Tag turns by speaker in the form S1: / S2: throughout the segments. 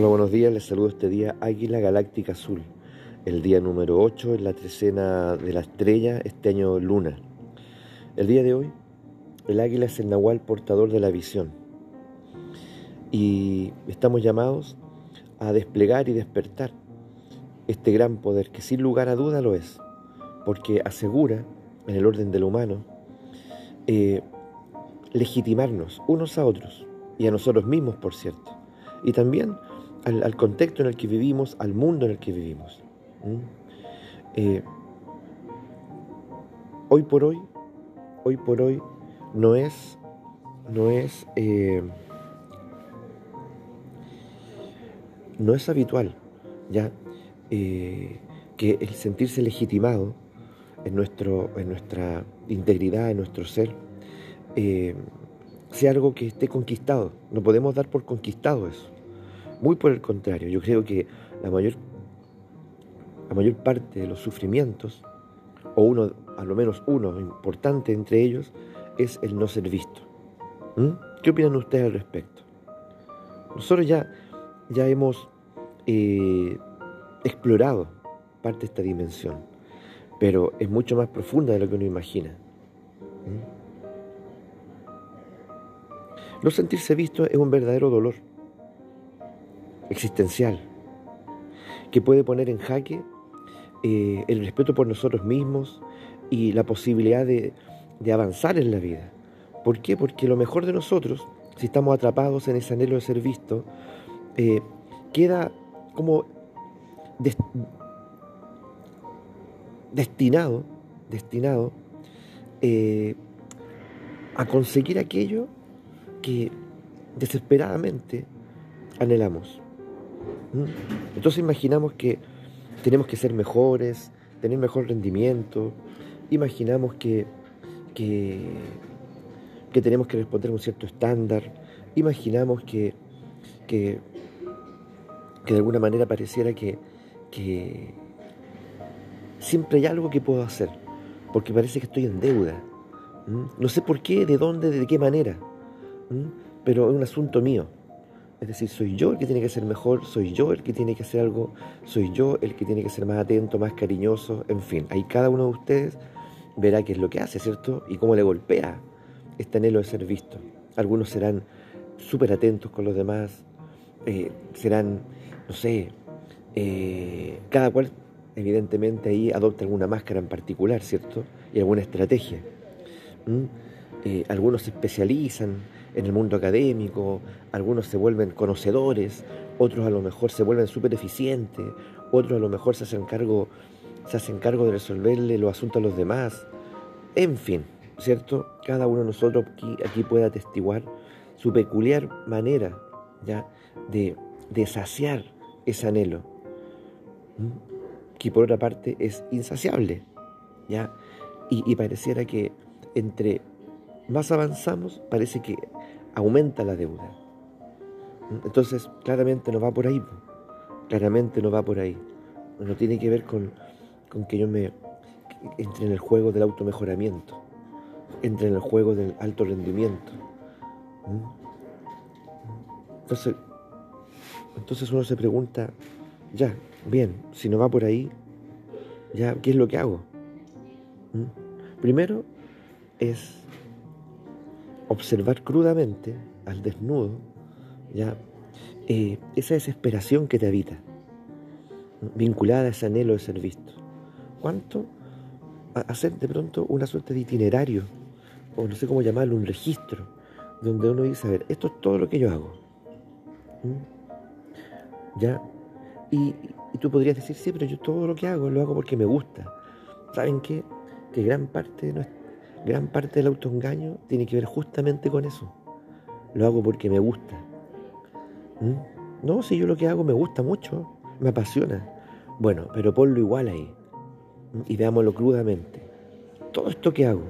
S1: Hola, buenos días. Les saludo este día Águila Galáctica Azul, el día número 8 en la trecena de la estrella, este año luna. El día de hoy, el águila es el nahual portador de la visión. Y estamos llamados a desplegar y despertar este gran poder, que sin lugar a duda lo es, porque asegura, en el orden de lo humano, eh, legitimarnos unos a otros y a nosotros mismos, por cierto. Y también al, contexto en el que vivimos, al mundo en el que vivimos. Eh, hoy por hoy, hoy por hoy, no es, no es, eh, no es habitual, ya, eh, que el sentirse legitimado en, nuestro, en nuestra integridad, en nuestro ser, sea algo que esté conquistado. No podemos dar por conquistado eso. Muy por el contrario, yo creo que la mayor, la mayor parte de los sufrimientos, o uno, a lo menos uno importante entre ellos, es el no ser visto. ¿Mm? ¿Qué opinan ustedes al respecto? Nosotros ya, ya hemos eh, explorado parte de esta dimensión, pero es mucho más profunda de lo que uno imagina. ¿Mm? No sentirse visto es un verdadero dolor existencial, que puede poner en jaque eh, el respeto por nosotros mismos y la posibilidad de, avanzar en la vida. ¿Por qué? Porque lo mejor de nosotros, si estamos atrapados en ese anhelo de ser visto, eh, queda como destinado, destinado eh, a conseguir aquello que desesperadamente anhelamos. ¿Mm? Entonces imaginamos que tenemos que ser mejores, tener mejor rendimiento, imaginamos que, que, tenemos que responder a un cierto estándar, imaginamos que, que, de alguna manera pareciera que, que siempre hay algo que puedo hacer, porque parece que estoy en deuda. ¿Mm? No sé por qué, de dónde, de qué manera, ¿Mm? pero es un asunto mío. Es decir, soy yo el que tiene que ser mejor, soy yo el que tiene que hacer algo, soy yo el que tiene que ser más atento, más cariñoso, en fin. Ahí cada uno de ustedes verá qué es lo que hace, ¿cierto? Y cómo le golpea este anhelo de ser visto. Algunos serán súper atentos con los demás, eh, serán, no sé, eh, cada cual evidentemente ahí adopta alguna máscara en particular, ¿cierto? Y alguna estrategia. Eh, algunos se especializan en el mundo académico, algunos se vuelven conocedores, otros a lo mejor se vuelven súper eficientes, otros a lo mejor se hacen cargo, se hacen cargo de resolverle los asuntos a los demás. En fin, ¿cierto? Cada uno de nosotros aquí, aquí puede atestiguar su peculiar manera ¿ya? De, de saciar ese anhelo, que por otra parte es insaciable, ¿ya? Y, y pareciera que entre más avanzamos, parece que aumenta la deuda. Entonces, claramente no va por ahí. Claramente no va por ahí. No tiene que ver con, que yo me entre en el juego del automejoramiento, entre en el juego del alto rendimiento. Entonces, entonces uno se pregunta, ya, bien, si no va por ahí, ya, ¿qué es lo que hago? Primero es observar crudamente al desnudo ya eh, esa desesperación que te habita, vinculada a ese anhelo de ser visto. ¿Cuánto? hacer de pronto una suerte de itinerario, o no sé cómo llamarlo, un registro, donde uno dice, a ver, esto es todo lo que yo hago. ¿Mm? ¿Ya? Y, y, tú podrías decir, sí, pero yo todo lo que hago lo hago porque me gusta. ¿Saben qué? Que gran parte de nuestra gran parte del autoengaño tiene que ver justamente con eso. Lo hago porque me gusta. ¿Mm? No, si yo lo que hago me gusta mucho, me apasiona. Bueno, pero ponlo igual ahí y veámoslo crudamente. Todo esto que hago,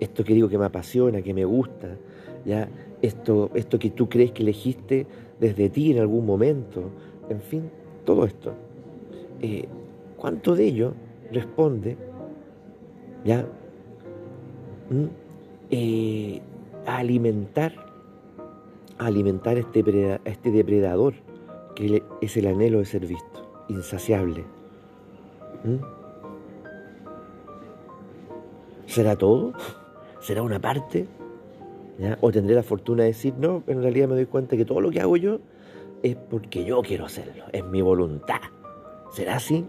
S1: esto que digo que me apasiona, que me gusta, ya esto, esto que tú crees que elegiste desde ti en algún momento, en fin, todo esto. Eh, ¿Cuánto de ello responde ya eh, a alimentar, a alimentar este, este depredador que es el anhelo de ser visto, insaciable. ¿Mm? ¿Será todo? ¿Será una parte? ¿O tendré la fortuna de decir, no, en realidad me doy cuenta que todo lo que hago yo es porque yo quiero hacerlo, es mi voluntad. ¿Será así?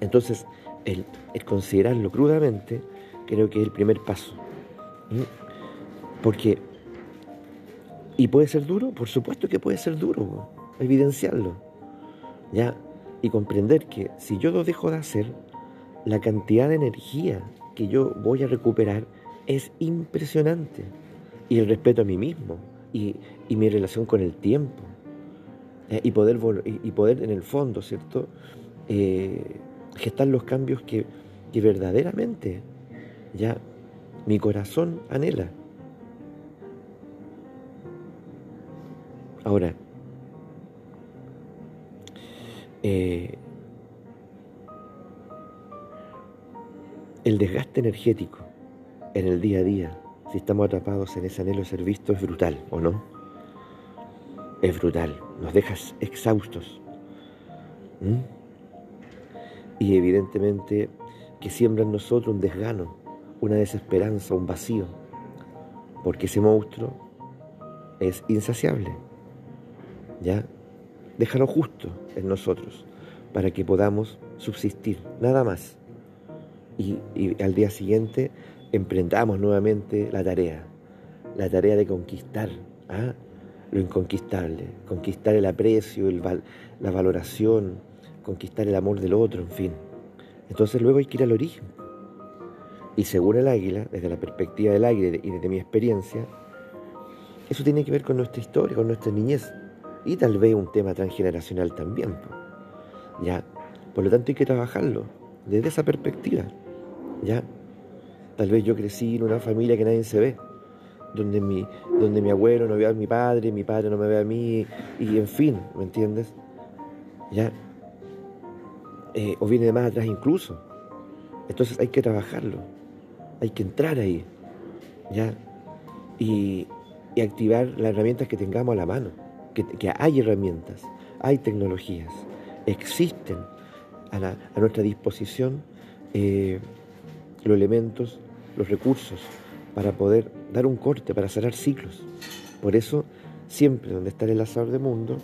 S1: Entonces, el, considerarlo crudamente creo que es el primer paso. Porque, ¿y puede ser duro? Por supuesto que puede ser duro, evidenciarlo. ¿Ya? Y comprender que si yo lo dejo de hacer, la cantidad de energía que yo voy a recuperar es impresionante. Y el respeto a mí mismo y, mi relación con el tiempo. y, poder, y, poder en el fondo, ¿cierto? Eh, gestar los cambios que, que verdaderamente ya mi corazón anhela. Ahora, eh, el desgaste energético en el día a día, si estamos atrapados en ese anhelo de ser visto, es brutal, ¿o no? Es brutal, nos dejas exhaustos. Y evidentemente que siembra en nosotros un desgano, una desesperanza, un vacío, porque ese monstruo es insaciable. ¿Ya? Déjalo justo en nosotros para que podamos subsistir, nada más. Y, al día siguiente emprendamos nuevamente la tarea, la tarea de conquistar ¿ah? lo inconquistable, conquistar el aprecio, la valoración, conquistar el amor del otro, en fin. Entonces luego hay que ir al origen. Y según el águila, desde la perspectiva del águila y desde mi experiencia, eso tiene que ver con nuestra historia, con nuestra niñez y tal vez un tema transgeneracional también. ¿ya? Por lo tanto hay que trabajarlo desde esa perspectiva. ¿ya? Tal vez yo crecí en una familia que nadie se ve, donde mi, donde mi abuelo no ve a mi padre, mi padre no me ve a mí, y en fin, ¿me entiendes? ¿Ya? Eh, o viene de más atrás incluso. Entonces hay que trabajarlo, hay que entrar ahí, ¿ya? Y, activar las herramientas que tengamos a la mano, que, hay herramientas, hay tecnologías, existen a, nuestra disposición eh, los elementos, los recursos para poder dar un corte, para cerrar ciclos. Por eso, siempre donde está el enlazador de mundo,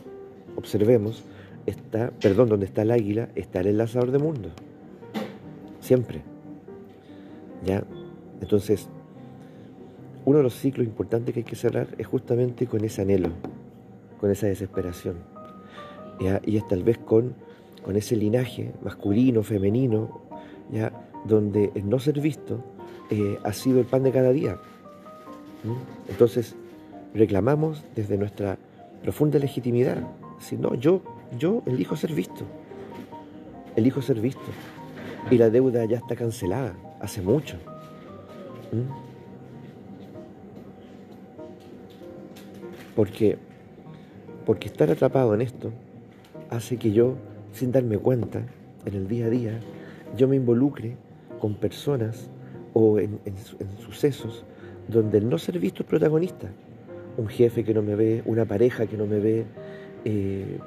S1: observemos está, perdón, donde está el águila, está el enlazador de mundo. Siempre. ¿Ya? Entonces, uno de los ciclos importantes que hay que cerrar es justamente con ese anhelo, con esa desesperación. ¿ya? Y es tal vez con, con ese linaje masculino, femenino, ¿ya? donde el no ser visto eh, ha sido el pan de cada día. Entonces, reclamamos desde nuestra profunda legitimidad. Si no, yo yo elijo ser visto. Elijo ser visto. Y la deuda ya está cancelada hace mucho. ¿Mm? Porque, porque estar atrapado en esto hace que yo, sin darme cuenta, en el día a día, yo me involucre con personas o en, sucesos donde el no ser visto es protagonista. Un jefe que no me ve, una pareja que no me ve, eh,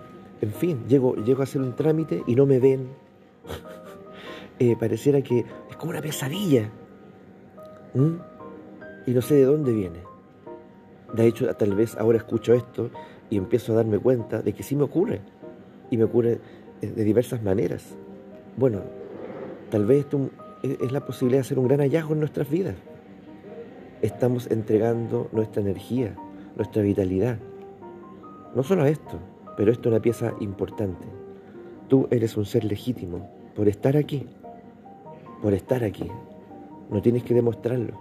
S1: en fin, llego, llego a hacer un trámite y no me ven. Eh, pareciera que es como una pesadilla. Y no sé de dónde viene. De hecho, tal vez ahora escucho esto y empiezo a darme cuenta de que sí me ocurre. Y me ocurre de diversas maneras. Bueno, tal vez esto es la posibilidad de hacer un gran hallazgo en nuestras vidas. Estamos entregando nuestra energía, nuestra vitalidad. No solo a esto, pero esto es una pieza importante. Tú eres un ser legítimo por estar aquí, por estar aquí. No tienes que demostrarlo.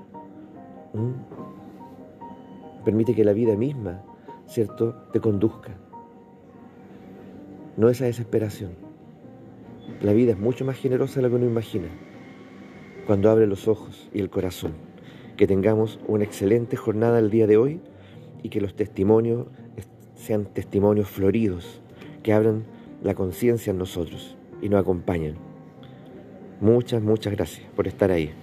S1: ¿Mm? Permite que la vida misma, ¿cierto?, te conduzca. No esa desesperación. La vida es mucho más generosa de lo que uno imagina. Cuando abre los ojos y el corazón. Que tengamos una excelente jornada el día de hoy y que los testimonios sean testimonios floridos que abran la conciencia en nosotros y nos acompañen. Muchas, muchas gracias por estar ahí.